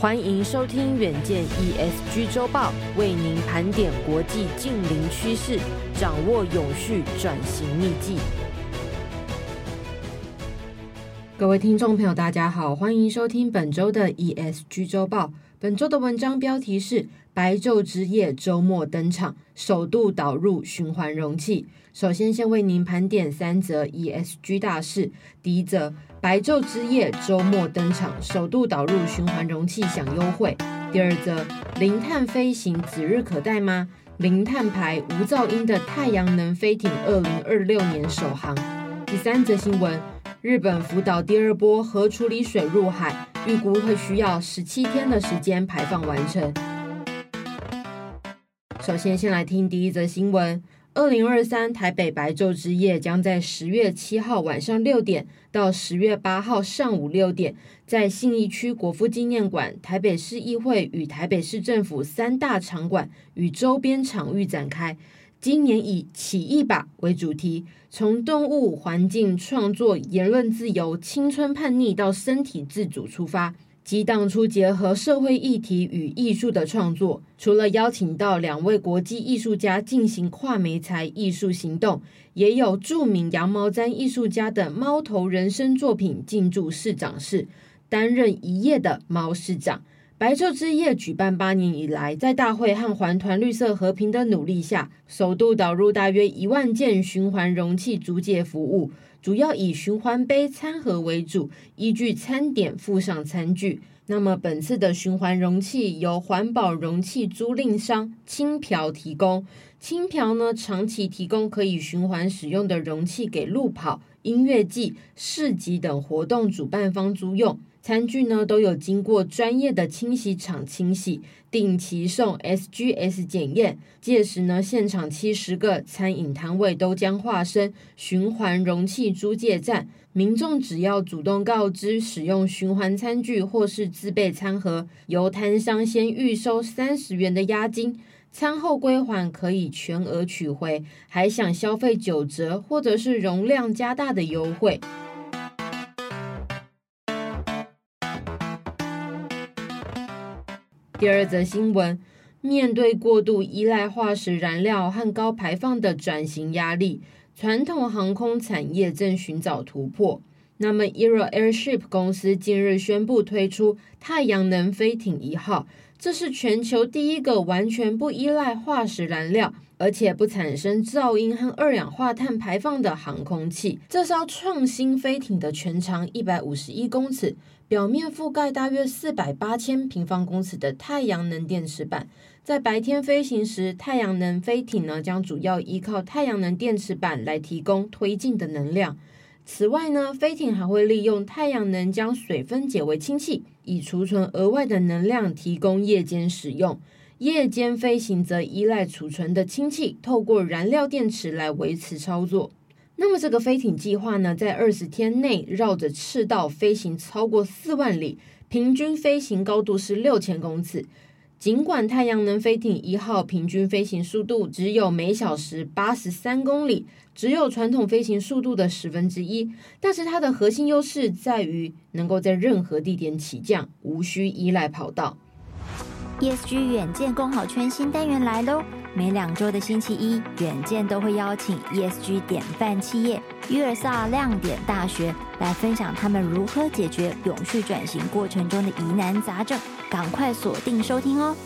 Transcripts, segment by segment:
欢迎收听远见 ESG 周报，为您盘点国际近邻趋势，掌握永续转型秘技。各位听众朋友，大家好，欢迎收听本周的 ESG 周报。本周的文章标题是“白昼之夜周末登场，首度导入循环容器”。首先，先为您盘点三则 ESG 大事。第一则，白昼之夜周末登场，首度导入循环容器享优惠。第二则，零碳飞行指日可待吗？零碳排无噪音的太阳能飞艇，二零二六年首航。第三则新闻，日本福岛第二波核处理水入海，预估会需要十七天的时间排放完成。首先，先来听第一则新闻。二零二三台北白昼之夜将在十月七号晚上六点到十月八号上午六点，在信义区国父纪念馆、台北市议会与台北市政府三大场馆与周边场域展开。今年以“起义吧”为主题，从动物、环境、创作、言论自由、青春叛逆到身体自主出发。激荡出结合社会议题与艺术的创作。除了邀请到两位国际艺术家进行跨媒材艺术行动，也有著名羊毛毡艺术家的猫头人生作品进驻市长室，担任一夜的猫市长。白昼之夜举办八年以来，在大会和环团绿色和平的努力下，首度导入大约一万件循环容器租借服务。主要以循环杯、餐盒为主，依据餐点附上餐具。那么本次的循环容器由环保容器租赁商青瓢提供。青瓢呢，长期提供可以循环使用的容器给路跑、音乐季、市集等活动主办方租用。餐具呢，都有经过专业的清洗厂清洗，定期送 SGS 检验。届时呢，现场七十个餐饮摊位都将化身循环容器租借站。民众只要主动告知使用循环餐具或是自备餐盒，由摊商先预收三十元的押金，餐后归还可以全额取回，还享消费九折或者是容量加大的优惠。第二则新闻，面对过度依赖化石燃料和高排放的转型压力，传统航空产业正寻找突破。那么，Eero Airship 公司近日宣布推出太阳能飞艇一号，这是全球第一个完全不依赖化石燃料，而且不产生噪音和二氧化碳排放的航空器。这艘创新飞艇的全长一百五十一公尺。表面覆盖大约四百八千平方公尺的太阳能电池板，在白天飞行时，太阳能飞艇呢将主要依靠太阳能电池板来提供推进的能量。此外呢，飞艇还会利用太阳能将水分解为氢气，以储存额外的能量，提供夜间使用。夜间飞行则依赖储存的氢气，透过燃料电池来维持操作。那么这个飞艇计划呢，在二十天内绕着赤道飞行超过四万里，平均飞行高度是六千公尺。尽管太阳能飞艇一号平均飞行速度只有每小时八十三公里，只有传统飞行速度的十分之一，但是它的核心优势在于能够在任何地点起降，无需依赖跑道。ESG 远见共好圈新单元来喽！每两周的星期一，远见都会邀请 ESG 典范企业约尔萨亮点大学来分享他们如何解决永续转型过程中的疑难杂症，赶快锁定收听哦！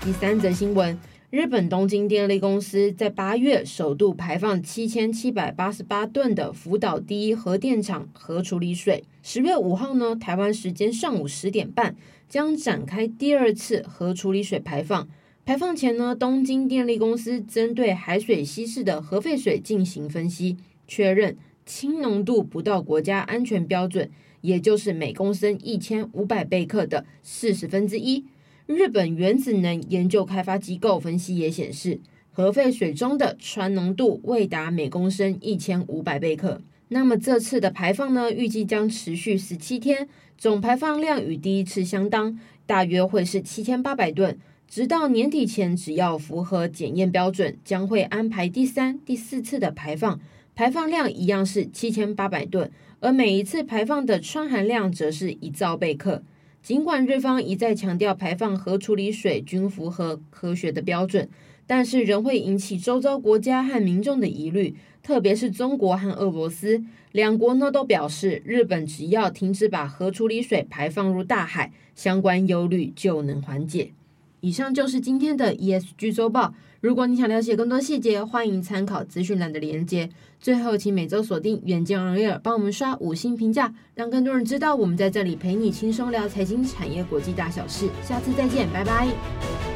第三则新闻。日本东京电力公司在八月首度排放七千七百八十八吨的福岛第一核电厂核处理水。十月五号呢，台湾时间上午十点半将展开第二次核处理水排放。排放前呢，东京电力公司针对海水稀释的核废水进行分析，确认氢浓度不到国家安全标准，也就是每公升一千五百贝克的四十分之一。日本原子能研究开发机构分析也显示，核废水中的氚浓度未达每公升一千五百贝克。那么这次的排放呢，预计将持续十七天，总排放量与第一次相当，大约会是七千八百吨。直到年底前，只要符合检验标准，将会安排第三、第四次的排放。排放量一样是七千八百吨，而每一次排放的氚含量则是一兆贝克。尽管日方一再强调排放核处理水均符合科学的标准，但是仍会引起周遭国家和民众的疑虑，特别是中国和俄罗斯两国呢都表示，日本只要停止把核处理水排放入大海，相关忧虑就能缓解。以上就是今天的 ESG 周报。如果你想了解更多细节，欢迎参考资讯栏的连接。最后，请每周锁定远见 On Air，帮我们刷五星评价，让更多人知道我们在这里陪你轻松聊财经、产业、国际大小事。下次再见，拜拜。